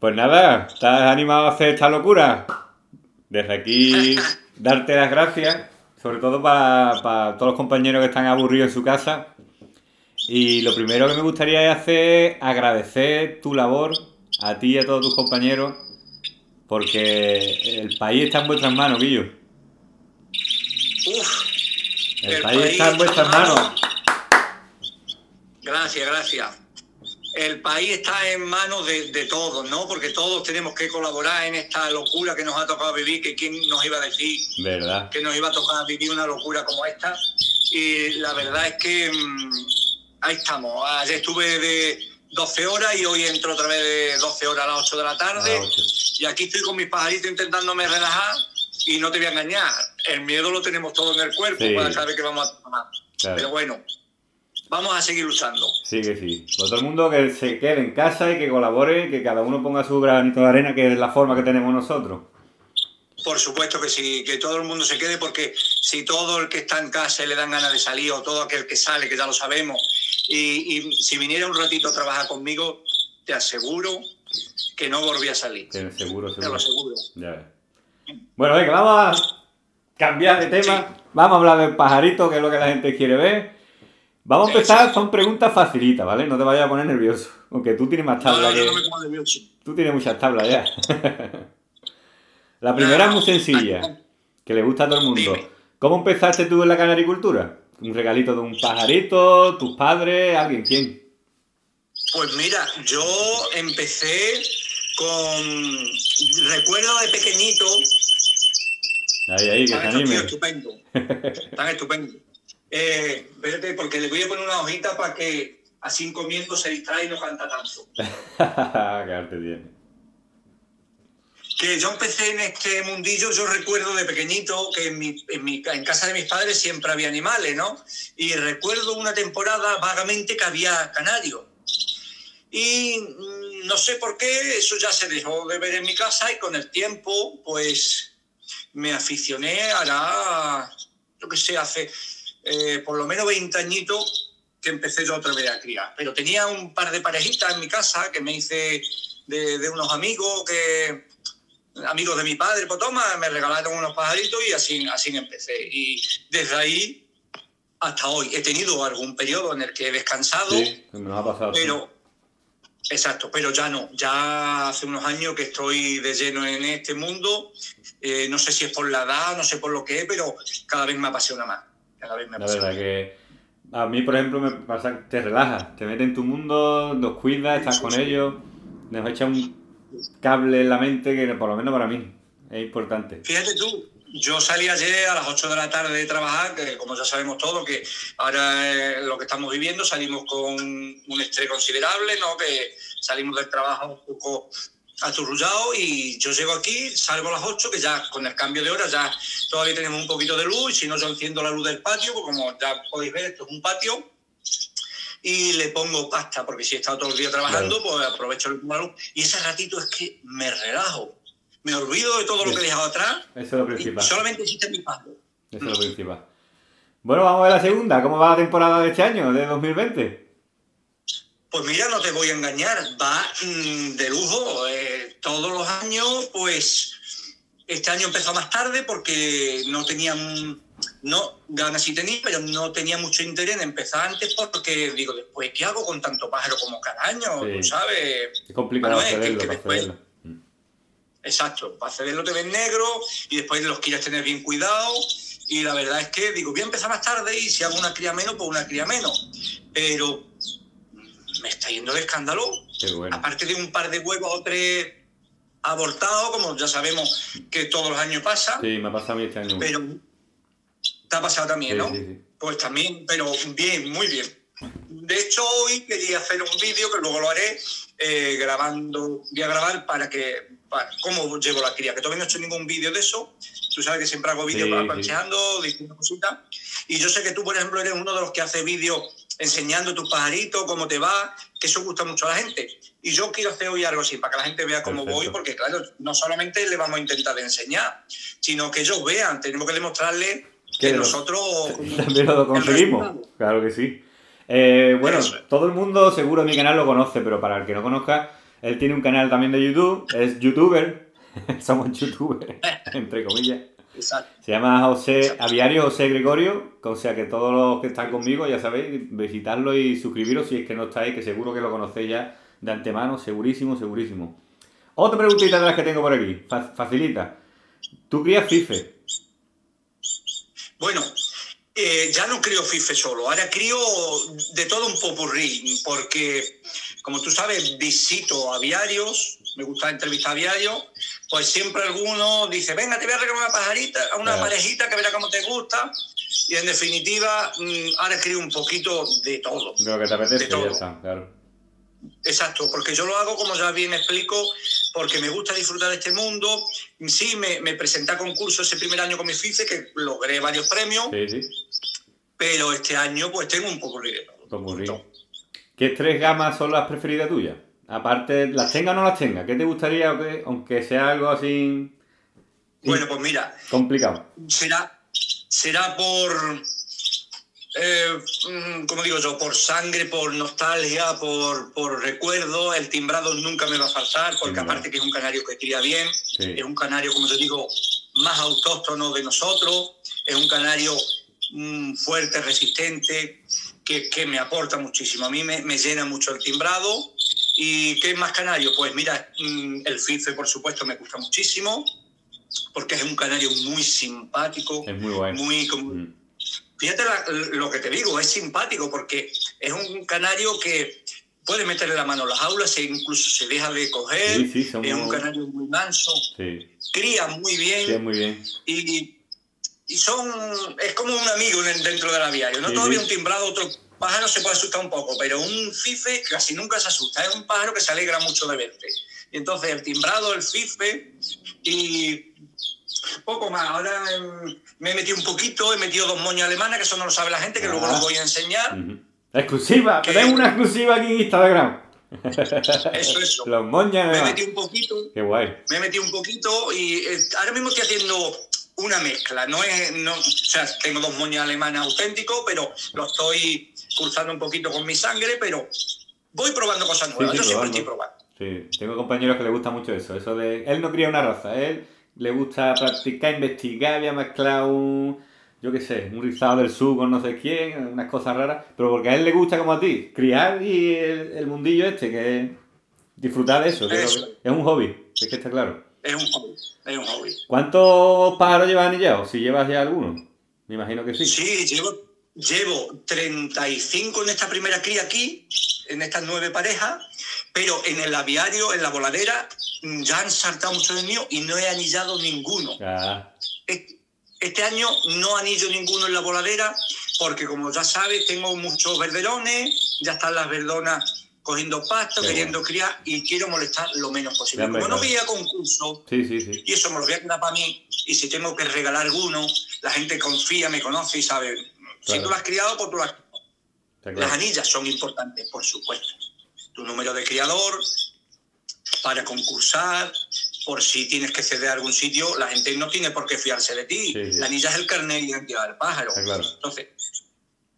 Pues nada, ¿estás animado a hacer esta locura? Desde aquí, darte las gracias, sobre todo para, para todos los compañeros que están aburridos en su casa. Y lo primero que me gustaría es hacer agradecer tu labor a ti y a todos tus compañeros, porque el país está en vuestras manos, Guillo. Uf, El, país, está en vuestras manos. Gracias, gracias. El país está en manos de, de todos, ¿no? Porque todos tenemos que colaborar en esta locura que nos ha tocado vivir, que quién nos iba a decir ¿Verdad? que nos iba a tocar vivir una locura como esta. Y la verdad es que mm, ahí estamos. Ayer estuve de 12 horas y hoy entro otra vez de 12 horas a las 8 de la tarde. A las ocho. Y aquí estoy con mis pajaritos intentándome relajar. Y no te voy a engañar, el miedo lo tenemos todo en el cuerpo Sí. para saber que vamos a tomar. Claro. Pero bueno, vamos a seguir luchando. Sí que sí. Pues todo el mundo que se quede en casa y que colabore, que cada uno ponga su granito de arena, que es la forma que tenemos nosotros. Por supuesto que sí, que todo el mundo se quede, porque si todo el que está en casa le dan ganas de salir, o todo aquel que sale, que ya lo sabemos, y, y si viniera un ratito a trabajar conmigo, te aseguro que no volví a salir. Que seguro, Te lo seguro. aseguro. Ya. Bueno, venga, vamos a cambiar de tema. Vamos a hablar del pajarito, que es lo que la gente quiere ver. Vamos a empezar, son preguntas facilitas, ¿vale? No te vayas a poner nervioso. Aunque tú tienes más No, tablas no, que... no me nervioso. Tú tienes muchas tablas ya. la primera es muy sencilla, que le gusta a todo el mundo. ¿Cómo empezaste tú en la canaricultura? ¿Un regalito de un pajarito? ¿Tus padres? ¿Alguien? ¿Quién? Pues mira, yo empecé con. Recuerdo de pequeñito. Ahí, ahí, que se Están anime. estupendo. Están estupendos. Eh, espérate, porque le voy a poner una hojita para que así comiendo se distrae y no canta tanto. Qué arte tiene. Que yo empecé en este mundillo, yo recuerdo de pequeñito que en, mi, en, mi- en casa de mis padres siempre había animales, ¿no? Y recuerdo una temporada vagamente que había canarios. Y mm, no sé por qué, eso ya se dejó de ver en mi casa y con el tiempo, pues me aficioné a la, yo qué sé, hace eh, por lo menos 20 añitos que empecé yo otra vez a criar. Pero tenía un par de parejitas en mi casa que me hice de, de unos amigos que amigos de mi padre, pues toma, me regalaron unos pajaritos y así, así empecé. Y desde ahí hasta hoy he tenido algún periodo en el que he descansado, Sí, nos ha pasado. sí. pero exacto, pero ya no. Ya hace unos años que estoy de lleno en este mundo. Eh, no sé si es por la edad, no sé por lo que es, pero cada vez me apasiona más. Cada vez me La verdad que a mí, por ejemplo, me pasa te relajas, te metes en tu mundo, los cuidas, estás con ellos, nos echa un cable en la mente que por lo menos para mí es importante. Fíjate tú, yo salí ayer a las 8 de la tarde de trabajar, que como ya sabemos todos, que ahora eh, lo que estamos viviendo salimos con un estrés considerable, ¿no? Que salimos del trabajo un poco aturrullados y yo llego aquí, salgo a las 8, que ya con el cambio de hora ya todavía tenemos un poquito de luz y si no yo enciendo la luz del patio, porque como ya podéis ver esto es un patio y le pongo pasta, porque si he estado todo el día trabajando, pues aprovecho el la luz y ese ratito es que me relajo. Me olvido de todo lo que he dejado atrás Eso es lo principal. solamente existe mi padre. Eso es lo principal. Bueno, vamos a ver la segunda. ¿Cómo va la temporada de este año, de 2020? Pues mira, no te voy a engañar, va mm, de lujo. eh, todos los años, pues este año empezó más tarde porque no tenía, mm, no, ganas sí tenía, pero no tenía mucho interés en empezar antes porque digo, después, ¿qué hago con tanto pájaro como cada año? Sí. Tú sabes. Es complicado Manuel, accederlo, que- que después-. Mm. Exacto, para accederlo te ves negro y después los quieres tener bien cuidados. Y la verdad es que digo, voy a empezar más tarde y si hago una cría menos, pues una cría menos. Pero me está yendo de escándalo. Qué bueno. Aparte de un par de huevos o tres abortados, como ya sabemos que todos los años pasa, Sí, me ha pasado a mí este año. pero te ha pasado también, Sí, ¿no? sí, sí. Pues también, pero bien, muy bien. De hecho, hoy quería hacer un vídeo que luego lo haré eh, grabando, voy a grabar para que, para, cómo llevo la cría, que todavía no he hecho ningún vídeo de eso. Tú sabes que siempre hago vídeos Sí, para sí. diciendo cositas. Y yo sé que tú, por ejemplo, eres uno de los que hace vídeos enseñando tus pajaritos, cómo te va, que eso gusta mucho a la gente. Y yo quiero hacer hoy algo así, para que la gente vea cómo Perfecto. voy, porque claro, no solamente le vamos a intentar enseñar, sino que ellos vean, tenemos que demostrarles que lo- nosotros... También lo conseguimos. Claro que sí. Eh, bueno, es. todo el mundo seguro mi canal lo conoce, pero para el que no conozca, Él tiene un canal también de YouTube, es youtuber, somos youtubers, entre comillas. Exacto. Se llama José Aviario José Gregorio, o sea que todos los que están conmigo, ya sabéis, visitarlo y suscribiros si es que no estáis, que seguro que lo conocéis ya de antemano, segurísimo, segurísimo. Otra preguntita de las que tengo por aquí, fa- facilita. ¿Tú crías FIFE? Bueno, eh, ya no crío FIFE solo, ahora crío de todo un popurrí, porque como tú sabes, visito aviarios, me gusta entrevistar aviarios, pues siempre alguno dice, venga, te voy a regalar una pajarita, a una parejita que verá cómo te gusta, y en definitiva, mm, ahora crío un poquito de todo. De lo que te apetece, De todo. ya está, claro. Exacto, porque yo lo hago, como ya bien explico, porque me gusta disfrutar de este mundo. Sí, me, me presenté a concurso ese primer año con mi FIFE, que logré varios premios, Sí, sí. pero este año pues tengo un poco de todo. Popurrí. ¿Qué tres gamas son las preferidas tuyas? Aparte, las tenga o no las tenga, ¿qué te gustaría, o qué- aunque sea algo así Bueno, pues mira, complicado? será, será por, eh, mm, como digo yo, por sangre, por nostalgia, por, por recuerdo. El timbrado nunca me va a faltar, porque Timbrado. aparte que es un canario que cría bien, Sí. es un canario, como te digo, más autóctono de nosotros, es un canario mm, fuerte, resistente, que, que me aporta muchísimo. A mí me, me llena mucho el timbrado. ¿Y qué más canario? Pues mira, mm, el FIFE, por supuesto, me gusta muchísimo, porque es un canario muy simpático, Es muy guay. muy... como- Mm. Fíjate la- lo que te digo, es simpático porque es un canario que puede meterle la mano a las aulas e incluso se deja de coger. Sí, sí, Es un canario muy manso, Sí, cría muy bien muy bien. y, y son es como un amigo en- dentro del aviario. No todavía un timbrado, otro pájaro se puede asustar un poco, pero un fife casi nunca se asusta. Es un pájaro que se alegra mucho de verte. Y entonces el timbrado, el fife y poco más. Ahora em, me he metido un poquito, he metido dos moñas alemanas, que eso no lo sabe la gente, que luego Ah. los voy a enseñar. Exclusiva, ¿Qué? tenemos una exclusiva aquí en Instagram. Eso, eso. Los moñas. Me he metido un poquito, Qué guay. me he metido un poquito y eh, ahora mismo estoy haciendo una mezcla. No es, no, o sea, tengo dos moñas alemanas auténticos, pero lo estoy cursando un poquito con mi sangre, pero voy probando cosas nuevas. sí, Yo siempre estoy probando. Sí, tengo compañeros que les gusta mucho eso. Eso de. Él no cría una raza, él le gusta practicar, investigar, había mezclado un. Yo qué sé, un rizado del sur con no sé quién, unas cosas raras. Pero porque a él le gusta como a ti, criar y el, el mundillo este, que es disfrutar de eso. es lo Eso. que- es un hobby, es que está claro. Es un hobby, es un hobby. ¿Cuántos pájaros llevas anillados? Si llevas ya alguno. Me imagino que sí. Sí, llevo, llevo 35 en esta primera cría aquí, en estas nueve parejas, pero en el aviario, en la voladera, ya han saltado muchos de míos y no he anillado ninguno. Ah, Este año no anillo ninguno en la voladera porque, como ya sabes, tengo muchos verderones, ya están las verdonas cogiendo pasto, Qué queriendo criar y quiero molestar lo menos posible. Hombre, Como no claro. voy a concurso sí, sí, sí. y eso me lo voy a quedar para mí y si tengo que regalar alguno, la gente confía, me conoce y sabe. Si Claro. tú lo has criado, pues tú lo has Está Las claro. anillas son importantes, por supuesto. Tu número de criador, para concursar, por si tienes que ceder a algún sitio, la gente no tiene por qué fiarse de ti. Sí, sí. La anilla es el carnet de identidad del pájaro. Claro. Entonces,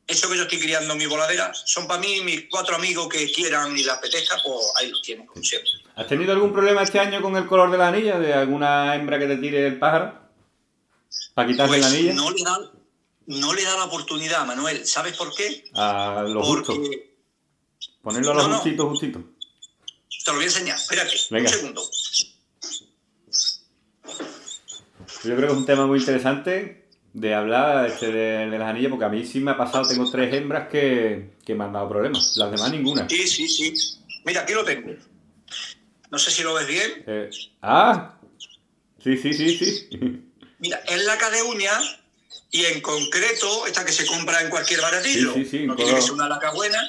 eso que yo estoy criando en mi voladera son para mí mis cuatro amigos que quieran y les apetezca, pues ahí los tienen, como siempre. ¿Has tenido algún problema este año con el color de la anilla? ¿De alguna hembra que te tire el pájaro? ¿Para quitarle la Pues anilla? no le, da, no le da la oportunidad, Manuel. ¿Sabes por qué? A lo justo. Porque Ponerlo a lo No, no. justito, justito. te lo voy a enseñar. Espérate, Venga. un segundo. Yo creo que es un tema muy interesante de hablar este, de, de las anillas, porque a mí sí me ha pasado, tengo tres hembras que, que me han dado problemas. Las demás ninguna. Sí, sí, sí. Mira, aquí lo tengo. No sé si lo ves bien. Eh, ah, sí, sí, sí, sí. Mira, es laca de uña y en concreto, esta que se compra en cualquier baratillo. Sí, sí, sí, no en tiene que ser una laca buena.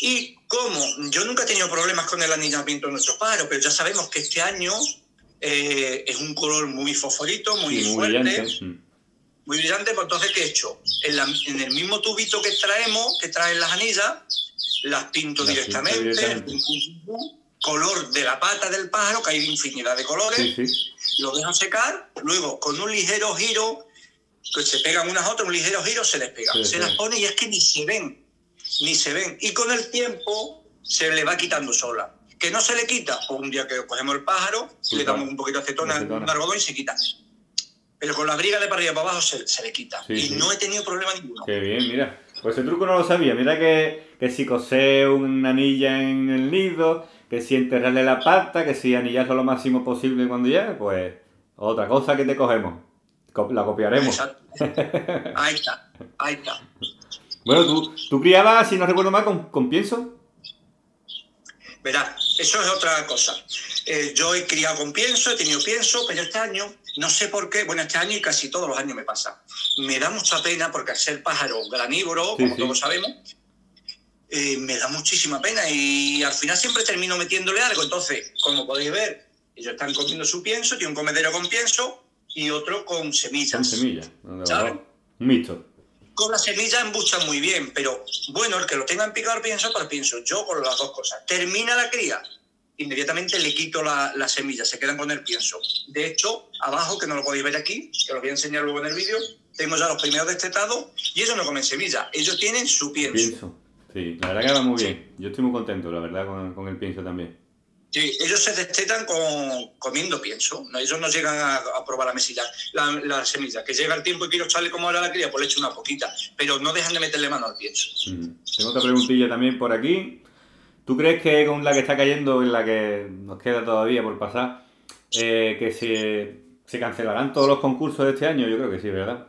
Y como yo nunca he tenido problemas con el anillamiento de nuestros pájaros, pero ya sabemos que este año eh, es un color muy fosforito, muy, muy fuerte, brillante. Muy brillante. Pues entonces, ¿qué he hecho? En, la- en el mismo tubito que traemos, que traen las anillas, las pinto Las directamente, directamente. color de la pata del pájaro, que hay infinidad de colores lo dejan secar, luego con un ligero giro, que se pegan unas a otras, un ligero giro se les pega. Sí, se sí. las pone y es que ni se ven, ni se ven. Y con el tiempo se le va quitando sola. ¿Que no se le quita? Pues un día que cogemos el pájaro, le damos un poquito de acetona, un algodón y se quita. Pero con la briga de para arriba para abajo se, le quita. y no he tenido problema ninguno. Qué bien, mira. Pues ese truco no lo sabía. Mira que, que si cosé una anilla en el nido, que si enterrarle la pata, que si anillarlo lo máximo posible cuando llegue, pues otra cosa que te cogemos. La copiaremos. Ahí está, ahí está. Bueno, ¿tú, tú criabas, si no recuerdo mal, con, con pienso? Verá, eso es otra cosa. Eh, yo he criado con pienso, he tenido pienso, pero este año, no sé por qué, bueno, este año y casi todos los años me pasa. Me da mucha pena porque al ser pájaro granívoro, como todos sabemos, eh, me da muchísima pena y al final siempre termino metiéndole algo. Entonces, como podéis ver, ellos están comiendo su pienso, tiene un comedero con pienso y otro con semillas. Con semillas, ¿sabes? Un mixto con la semilla embuchan muy bien, pero bueno, el que lo tenga en picado pienso, pues pienso yo con las dos cosas. Termina la cría, inmediatamente le quito la, la, semilla, se quedan con el pienso. De hecho, abajo, que no lo podéis ver aquí, que lo voy a enseñar luego en el vídeo, tengo ya los primeros destetados y ellos no comen semilla, ellos tienen su pienso. pienso. Sí, la verdad que va muy bien. Yo estoy muy contento, la verdad, con, con el pienso también. Sí, ellos se destetan con, comiendo pienso. ¿no? Ellos no llegan a, probar la mesilla, la, semilla. Que llega el tiempo y quiero echarle como ahora la cría, pues le echo una poquita. Pero no dejan de meterle mano al pienso. Tengo otra preguntilla también por aquí. ¿Tú crees que con la que está cayendo, en la que nos queda todavía por pasar, eh, que se, se, cancelarán todos los concursos de este año? Yo creo que sí, ¿verdad?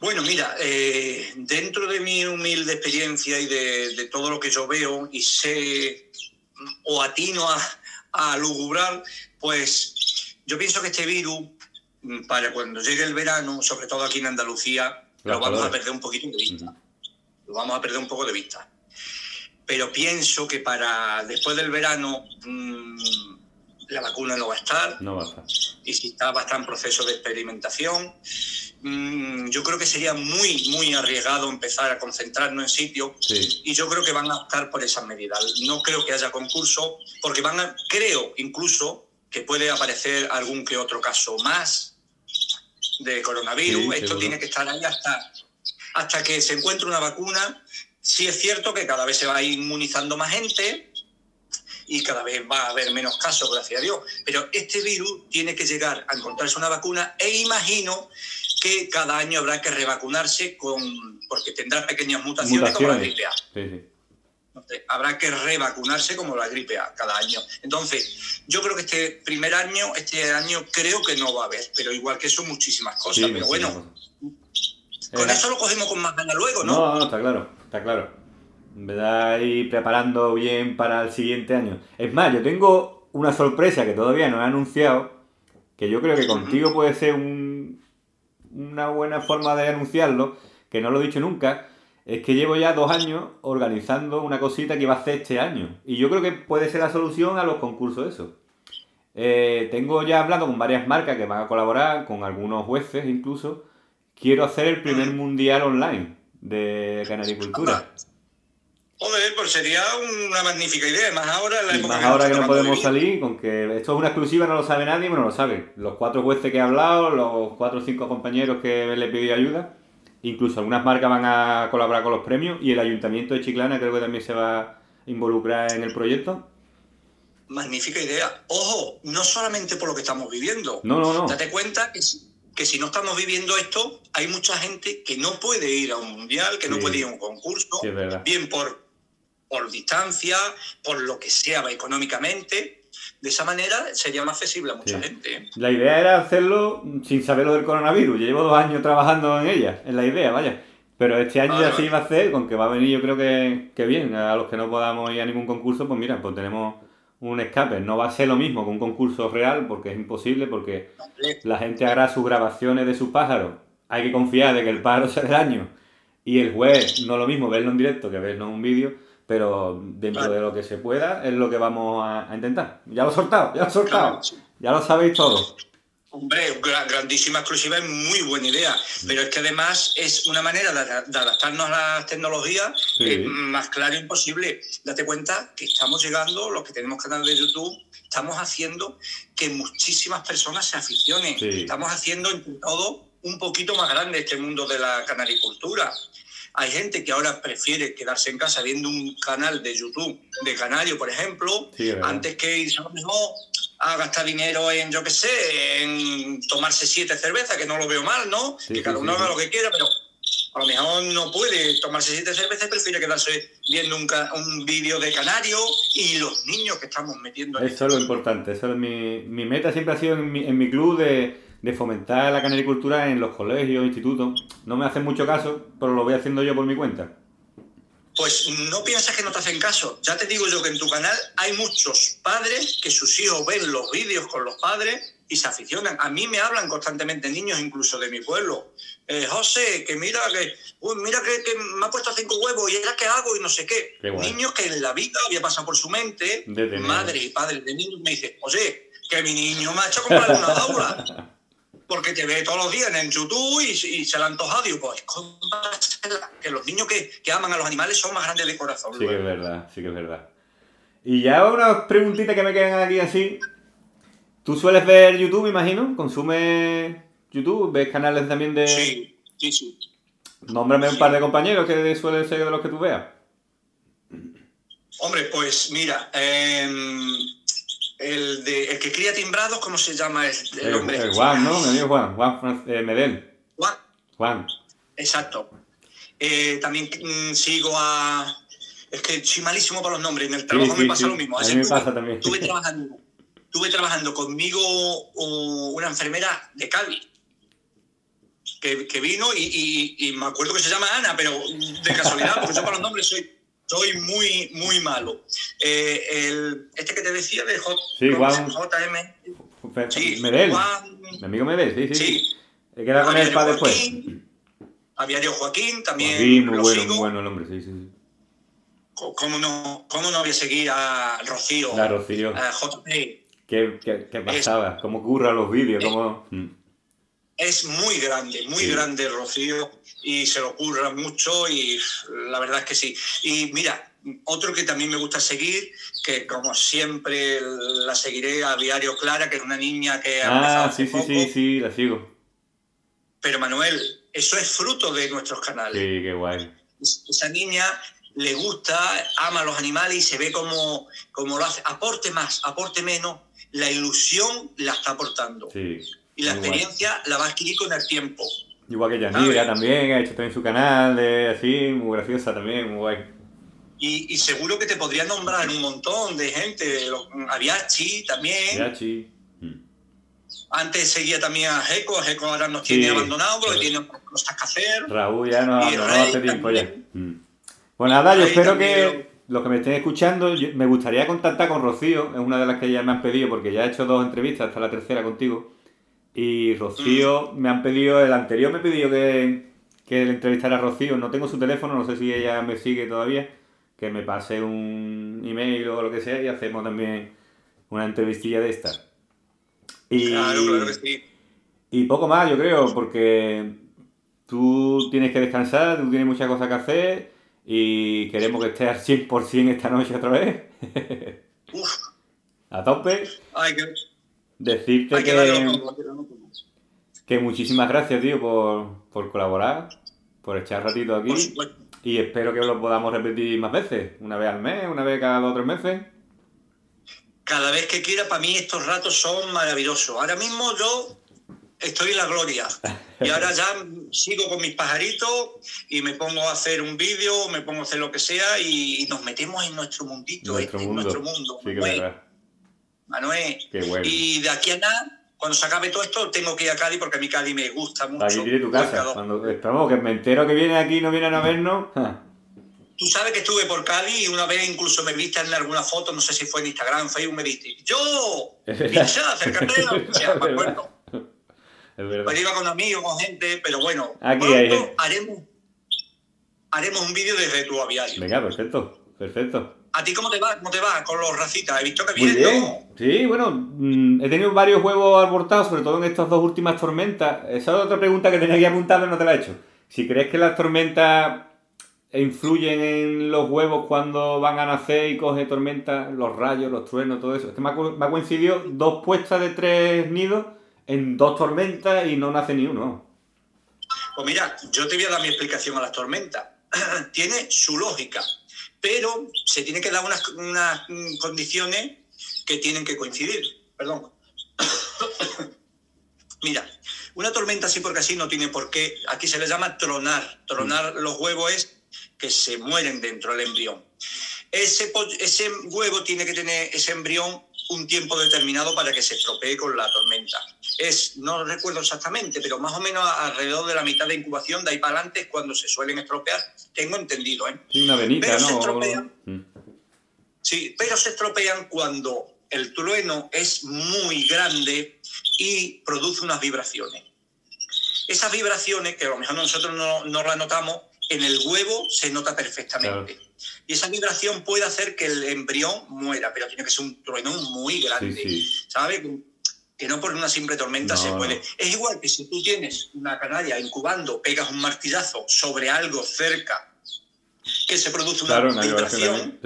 Bueno, mira, eh, dentro de mi humilde experiencia y de, de todo lo que yo veo y sé o atino a, a lugubrar, pues yo pienso que este virus, mm, para cuando llegue el verano, sobre todo aquí en Andalucía, lo vamos a perder un poquito de vista. Lo vamos a perder un poco de vista. Pero pienso que para después del verano mm, la vacuna no va a estar. No va a estar. Y si está, va a estar en proceso de experimentación. Mm, yo creo que sería muy, muy arriesgado empezar a concentrarnos en sitio y yo creo que van a optar por esas medidas. No creo que haya concurso, porque van a, creo incluso que puede aparecer algún que otro caso más de coronavirus. Esto tiene que estar ahí hasta, hasta que se encuentre una vacuna. Sí es cierto que cada vez se va inmunizando más gente y cada vez va a haber menos casos, gracias a Dios. Pero este virus tiene que llegar a encontrarse una vacuna e imagino que cada año habrá que revacunarse con, porque tendrá pequeñas mutaciones, como la gripe A. habrá que revacunarse como la gripe A cada año. Entonces, yo creo que este primer año, este año creo que no va a haber, pero igual que eso muchísimas cosas. pero bueno, con eso lo cogemos con más ganas luego, ¿no? No, no, está claro, está claro. Verdad, ir preparando bien para el siguiente año. Es más, yo tengo una sorpresa que todavía no he anunciado, que yo creo que contigo puede ser un, una buena forma de anunciarlo, que no lo he dicho nunca, es que llevo ya dos años organizando una cosita que iba a hacer este año. Y yo creo que puede ser la solución a los concursos eso. Eh, tengo ya hablado con varias marcas que van a colaborar, con algunos jueces incluso. Quiero hacer el primer mundial online de canaricultura. Joder, pues sería una magnífica idea, más ahora la Más ahora que no podemos salir, con que esto es una exclusiva, no lo sabe nadie, bueno, lo sabe. Los cuatro jueces que he hablado, los cuatro o cinco compañeros que le pedí ayuda, incluso algunas marcas van a colaborar con los premios y el Ayuntamiento de Chiclana creo que también se va a involucrar en el proyecto. Magnífica idea. Ojo, no solamente por lo que estamos viviendo. No, no, no. Date cuenta que, que si no estamos viviendo esto, hay mucha gente que no puede ir a un mundial, que no puede ir a un concurso, bien por por distancia, por lo que sea económicamente. De esa manera sería más accesible a mucha gente. La idea era hacerlo sin saber lo del coronavirus. Yo llevo dos años trabajando en ella, en la idea, vaya. Pero este año ya sí va a hacer, con que va a venir yo creo que, que, bien. A los que no podamos ir a ningún concurso, pues mira, pues tenemos un escape. No va a ser lo mismo que un concurso real, porque es imposible, porque la gente hará sus grabaciones de sus pájaros. Hay que confiar de que el pájaro sea del año. Y el juez, no lo mismo verlo en directo que verlo en un vídeo pero dentro de lo que se pueda es lo que vamos a, intentar. Ya lo he soltado, ya lo he soltado, ya lo sabéis todo. Hombre, grandísima exclusiva es muy buena idea, pero es que además es una manera de, adaptarnos a las tecnologías más clara e imposible. Date cuenta que estamos llegando, los que tenemos canal de YouTube, estamos haciendo que muchísimas personas se aficionen. Estamos haciendo entre todo un poquito más grande este mundo de la canaricultura. Hay gente que ahora prefiere quedarse en casa viendo un canal de YouTube de Canario, por ejemplo, antes que irse a lo mejor a gastar dinero en, yo qué sé, en tomarse siete cervezas, que no lo veo mal, ¿no? que cada uno haga lo que quiera, pero a lo mejor no puede tomarse siete cervezas, prefiere quedarse viendo un, un vídeo de Canario y los niños que estamos metiendo. Eso es lo importante, eso es mi, mi meta siempre ha sido en mi, en mi club de, de, fomentar la canaricultura en los colegios, institutos. No me hacen mucho caso, pero lo voy haciendo yo por mi cuenta. Pues no piensas que no te hacen caso. Ya te digo yo que en tu canal hay muchos padres que sus hijos ven los vídeos con los padres y se aficionan. A mí me hablan constantemente niños, incluso de mi pueblo. Eh, José, que mira que mira que, me ha puesto cinco huevos y era que hago y no sé qué. niños que en la vida había pasado por su mente, madres y padres de niños me dicen, oye, que mi niño me ha hecho comprar una aula. porque te ve todos los días en YouTube y, se la ha antojado. Digo, pues que los niños que, aman a los animales son más grandes de corazón. Sí que es verdad, sí que es verdad. Y ya una preguntita que me quedan aquí así. ¿Tú sueles ver YouTube, imagino? ¿Consumes YouTube? ¿Ves canales también de...? Sí, sí, sí. Nómbrame un par de compañeros que suelen ser de los que tú veas. Hombre, pues mira, eh, el, de, el que cría timbrados, ¿cómo se llama el, el hombre? Juan, ¿no? Mi amigo Juan, Juan eh, Medel. Juan. Juan. Exacto. Eh, también mm, sigo a... Es que soy malísimo para los nombres, en el trabajo me pasa lo mismo. A mí me pasa también. Estuve trabajando, estuve trabajando conmigo una enfermera de Cali, que, que vino y, y, y, me acuerdo que se llama Ana, pero de casualidad, porque yo para los nombres soy soy muy, muy malo. Eh, el, este que te decía de J, sí, Juan, JM. Sí, Medel. Juan, Mi amigo Medel, sí, sí. sí. He quedado con él para después. Aviario Joaquín, también. Joaquín, muy bueno, muy bueno el nombre, sí, sí. ¿Cómo no, cómo no voy a seguir a Rocío? A Rocío. A JP. ¿Qué, qué, qué pasaba? ¿Cómo curra los vídeos? ¿Cómo...? Mm. Es muy grande, muy grande Rocío y se lo ocurra mucho y la verdad es que sí. Y mira, otro que también me gusta seguir, que como siempre la seguiré a diario Clara, que es una niña que ha Ah, sí, sí, sí, sí, la sigo. Pero Manuel, eso es fruto de nuestros canales. Sí, qué guay. Esa niña le gusta, ama a los animales y se ve como, como lo hace. Aporte más, aporte menos, la ilusión la está aportando. Sí y la experiencia la va a adquirir con el tiempo. Igual que Yanira también, ha hecho también su canal, de, así, muy graciosa también, muy guay. Y, y, seguro que te podría nombrar un montón de gente, Aviachi también. Aviachi. Hmm. Antes seguía también a Jeco, a Jeco ahora nos tiene abandonado porque tiene cosas que hacer. Raúl ya nos abandonó hace tiempo ya. Hmm. Pues nada, yo espero que los que me estén escuchando, me gustaría contactar con Rocío, es una de las que ya me han pedido porque ya he hecho dos entrevistas, hasta la tercera contigo. Y Rocío, me han pedido, el anterior me pidió que, que le entrevistara a Rocío, no tengo su teléfono, no sé si ella me sigue todavía, que me pase un email o lo que sea y hacemos también una entrevistilla de esta. Y, claro, claro que sí. Y poco más, yo creo, porque tú tienes que descansar, tú tienes muchas cosas que hacer y queremos que estés al 100% esta noche otra vez. Uf. A tope. Ay, que Decirte que, que, muchísimas gracias, tío, por, colaborar, por echar ratito aquí. Y espero que lo podamos repetir más veces, una vez al mes, una vez cada dos o tres meses. Cada vez que quiera, para mí estos ratos son maravillosos. Ahora mismo yo estoy en la gloria. Y ahora ya sigo con mis pajaritos y me pongo a hacer un vídeo, me pongo a hacer lo que sea y, nos metemos en nuestro mundito, nuestro este, mundo. nuestro mundo. Sí, que Manuel. Qué bueno. Y de aquí a nada, cuando se acabe todo esto, tengo que ir a Cádiz porque a mí Cádiz me gusta mucho. Aquí tiene tu casa. Cuando, esperamos que me entero que viene aquí y no vienen a vernos. Tú sabes que estuve por Cádiz y una vez incluso me viste en alguna foto, no sé si fue en Instagram, Facebook, me viste. ¡Yo! ¡Picha, acércate! me acuerdo. Pues iba con amigos, con gente, pero bueno, aquí hay haremos, haremos un vídeo desde tu aviario. Venga, perfecto, perfecto. ¿A ti cómo te va, cómo te va con los racitas? He visto que bien, Sí, bueno, mm, he tenido varios huevos abortados, sobre todo en estas dos últimas tormentas. Esa es otra pregunta que tenía que apuntar, pero no te la he hecho. Si crees que las tormentas influyen en los huevos cuando van a nacer y coge tormentas, los rayos, los truenos, todo eso. Es que me ha, me coincidido dos puestas de tres nidos en dos tormentas y no nace ni uno. Pues mira, yo te voy a dar mi explicación a las tormentas. tiene su lógica, pero se tiene que dar unas, unas condiciones que tienen que coincidir. Perdón. Mira, una tormenta así porque así no tiene por qué. Aquí se le llama tronar. Tronar los huevos es que se mueren dentro del embrión. Ese, ese huevo tiene que tener ese embrión un tiempo determinado para que se estropee con la tormenta. Es, no recuerdo exactamente, pero más o menos alrededor de la mitad de incubación, de ahí para adelante es cuando se suelen estropear. Tengo entendido, ¿eh? Sí, una venita, pero ¿no? Se estropean, Mm. sí, pero se estropean cuando el trueno es muy grande y produce unas vibraciones. Esas vibraciones, que a lo mejor nosotros no, no las notamos, en el huevo se nota perfectamente. Claro. Y esa vibración puede hacer que el embrión muera, pero tiene que ser un trueno muy grande. Sí, sí. ¿Sabes? Que no por una simple tormenta No, se puede. no. Es igual que si tú tienes una canaria incubando, pegas un martillazo sobre algo cerca que se produce una Claro, una vibración,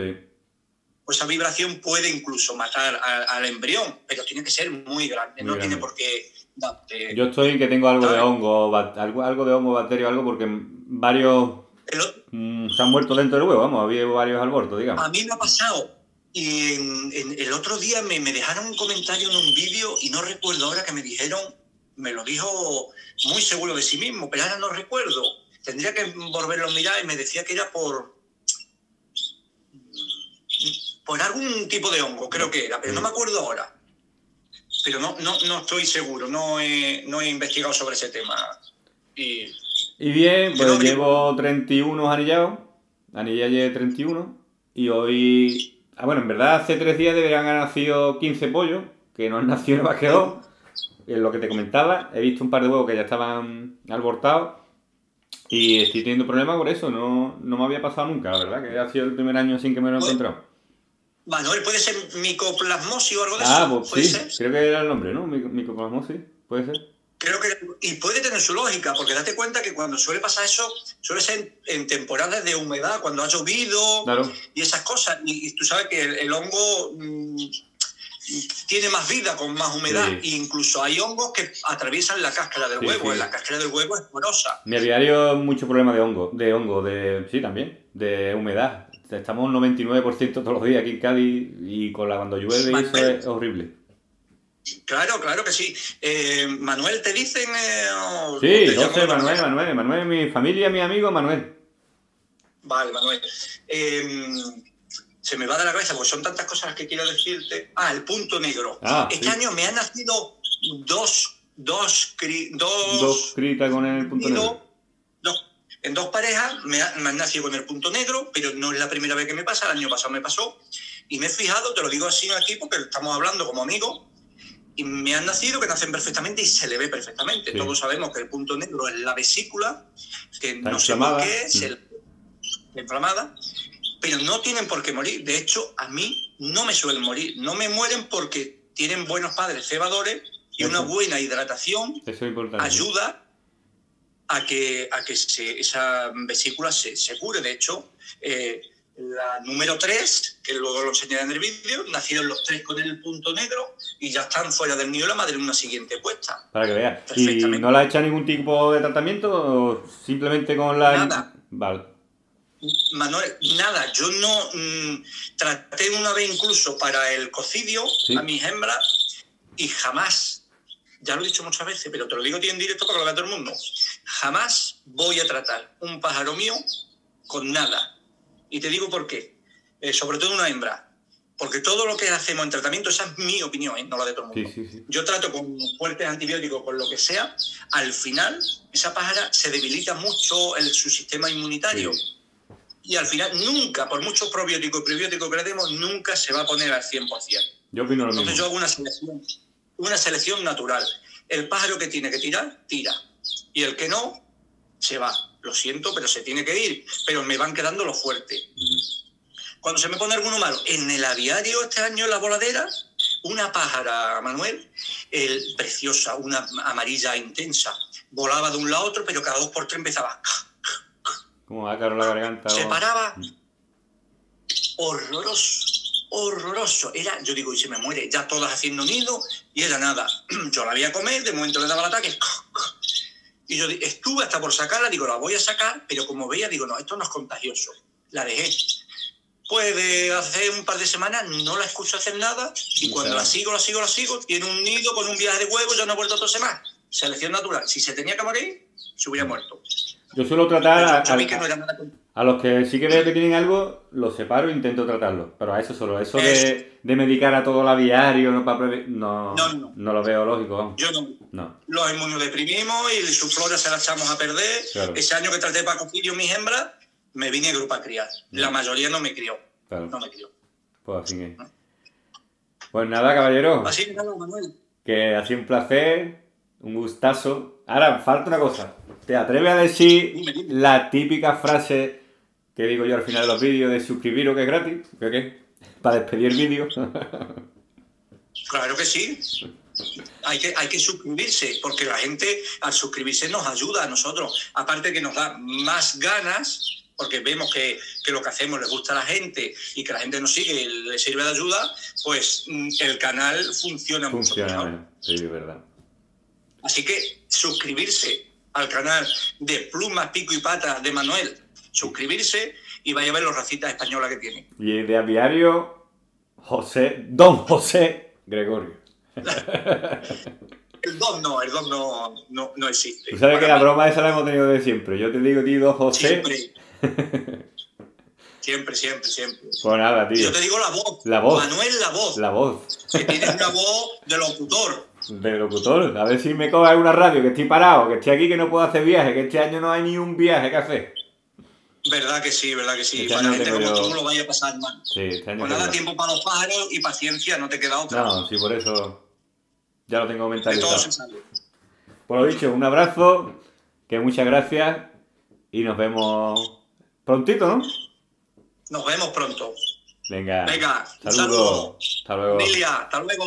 pues esa vibración puede incluso matar a- al embrión, pero tiene que ser muy grande, Muy no grande. tiene por qué darte. Yo estoy en que tengo algo de hongo, algo de hongo, bacterio, algo, porque varios El otro- mm, se han muerto dentro del huevo, vamos, había varios abortos, digamos. A mí me ha pasado. Y en- en- el otro día me, me dejaron un comentario en un vídeo y no recuerdo ahora que me dijeron, me lo dijo muy seguro de sí mismo, pero ahora no recuerdo. Tendría que volverlo a mirar y me decía que era por por algún tipo de hongo, creo que era, pero no me acuerdo ahora. Pero no, no, no estoy seguro, no he, no he investigado sobre ese tema. Y Y bien, pues llevo 31 anillados, anillé 31, y hoy, ah, bueno, en verdad hace tres días deberían haber nacido 15 pollos, que no han nacido nada más que dos, es lo que te comentaba, he visto un par de huevos que ya estaban abortados, y estoy teniendo problemas por eso, no, no me había pasado nunca, la verdad, que ha sido el primer año sin que me lo he Bueno, encontrado. Manuel, ¿puede ser micoplasmosis o algo de Ah, eso? pues ¿Puede sí, ser? creo que era el nombre, ¿no? Mic- Micoplasmosis, puede ser. Creo que, y puede tener su lógica, porque date cuenta que cuando suele pasar eso, suele ser en, en temporadas de humedad, cuando ha llovido Claro, y esas cosas. Y, y tú sabes que el, el hongo mm, tiene más vida con más humedad. Sí. E incluso hay hongos que atraviesan la cáscara del Sí, huevo. sí. La cáscara del huevo es porosa. Mi aviario mucho problema de hongo, de hongo, de sí también, de humedad. Estamos un 99% todos los días aquí en Cádiz y con la cuando llueve eso es horrible. Claro, claro que sí. Eh, Manuel, ¿te dicen? eh, Sí, te yo otra Manuel? Manuel, Manuel, mi familia, mi amigo Manuel. Vale, Manuel. Eh, se me va de la cabeza porque son tantas cosas que quiero decirte. Ah, el punto negro. Ah, este sí. año me han nacido dos, dos, cri- dos, Dos con el punto negro. dos- en dos parejas me, ha- me han nacido con el punto negro, pero no es la primera vez que me pasa, el año pasado me pasó. Y me he fijado, te lo digo así aquí porque estamos hablando como amigos, y me han nacido que nacen perfectamente y se le ve perfectamente. Sí. Todos sabemos que el punto negro es la vesícula, que Está no sé por qué, es Mm. inflamada, pero no tienen por qué morir. De hecho, a mí no me suelen morir. No me mueren porque tienen buenos padres cebadores y una buena hidratación Eso es importante. ayuda a que, a que se- esa vesícula se, se cure. De hecho, eh, la número 3, que luego lo enseñaré en el vídeo, nacieron los tres con el punto negro y ya están fuera del nido la madre en una siguiente puesta. Para que veas. ¿Y no le ha hecho ningún tipo de tratamiento o simplemente con la... Nada. Vale. Manuel, nada, yo no mm, traté una vez incluso para el cocidio Sí. a mis hembras y jamás, ya lo he dicho muchas veces, pero te lo digo en directo para que lo vea todo el mundo, jamás voy a tratar un pájaro mío con nada. Y te digo por qué, Eh, sobre todo una hembra, porque todo lo que hacemos en tratamiento, esa es mi opinión, ¿eh? no la de todo el mundo. Sí, sí, sí. Yo trato con fuertes antibióticos, con lo que sea, al final esa pájara se debilita mucho el, su sistema inmunitario. Y al final nunca, por muchos probióticos y prebióticos que le demos, nunca se va a poner al 100%. Yo opino lo Entonces yo hago una selección, una selección natural. El pájaro que tiene que tirar, tira. Y el que no, se va. Lo siento, pero se tiene que ir. Pero me van quedando los fuertes. Cuando se me pone alguno malo, en el aviario este año en la voladera, una pájara, Manuel, el- preciosa, una amarilla intensa, volaba de un lado a otro, pero cada dos por tres empezaba. Como ácaro la garganta. Se o- paraba. Mm. Horroroso, horroroso. Era, yo digo, y se me muere, ya todas haciendo nido, y era nada. Yo la voy a comer, de momento le daba el ataque. Y yo estuve hasta por sacarla, digo, la voy a sacar, pero como veía, digo, no, esto no es contagioso. La dejé. Pues de hace un par de semanas no la escucho hacer nada y cuando la sigo, la sigo, la sigo, tiene un nido con un viaje de huevo, ya no ha vuelto a toser más. Selección natural. Si se tenía que morir, se hubiera muerto. Yo suelo tratar a, Yo a- a los que sí que veo que tienen algo, los separo e intento tratarlos. Pero a eso solo. Eso de, de medicar a todo el aviario, no, para no, No, no. no lo veo lógico. vamos. Yo no. No. Los inmunodeprimimos y su flora se la echamos a perder. Claro. Ese año que traté pacofidio mis hembras, me vine a grupo a criar. La mayoría no me crió. Claro. No me crió. Pues así que. Pues nada, caballero. Así que nada, Manuel. Que ha sido un placer, un gustazo. Ahora, falta una cosa. ¿Te atreves a decir la típica frase que digo yo al final de los vídeos de suscribiros que es gratis? ¿Qué qué? Para despedir el vídeo. Claro que sí. Hay que, hay que suscribirse, porque la gente al suscribirse nos ayuda a nosotros. Aparte que nos da más ganas, porque vemos que, que lo que hacemos le gusta a la gente y que la gente nos sigue y le sirve de ayuda, pues mm, el canal funciona, mucho Funciona. mejor. menos. Sí, es verdad. Así que suscribirse al canal de Plumas, Pico y Pata de Manuel, suscribirse y vaya a ver los racitas españolas que tiene. Y de aviario, José, Don José Gregorio. El don no, el don no, no, no existe. Tú sabes que la mí, broma esa la hemos tenido de siempre. Yo te digo, tío, José. Siempre. Siempre, siempre, siempre. Pues nada, tío. Yo te digo la voz. La voz. Manuel, la voz. La voz Que tienes una voz de locutor. del locutor. A ver si me coge una radio, que estoy parado, que estoy aquí, que no puedo hacer viaje, que este año no hay ni un viaje que hacer. Verdad que sí, verdad que sí. Este Para año gente como yo- tú lo vaya a pasar mal. Sí, este año Pues nada, tiempo para los pájaros y paciencia, no te queda otra. No, sí, por eso ya lo tengo de mentalizado. todo se sale. Por lo dicho, un abrazo, que muchas gracias y nos vemos prontito, ¿no? Nos vemos pronto. Venga, Venga, saludos. saludo. Hasta luego. Lilia, hasta luego.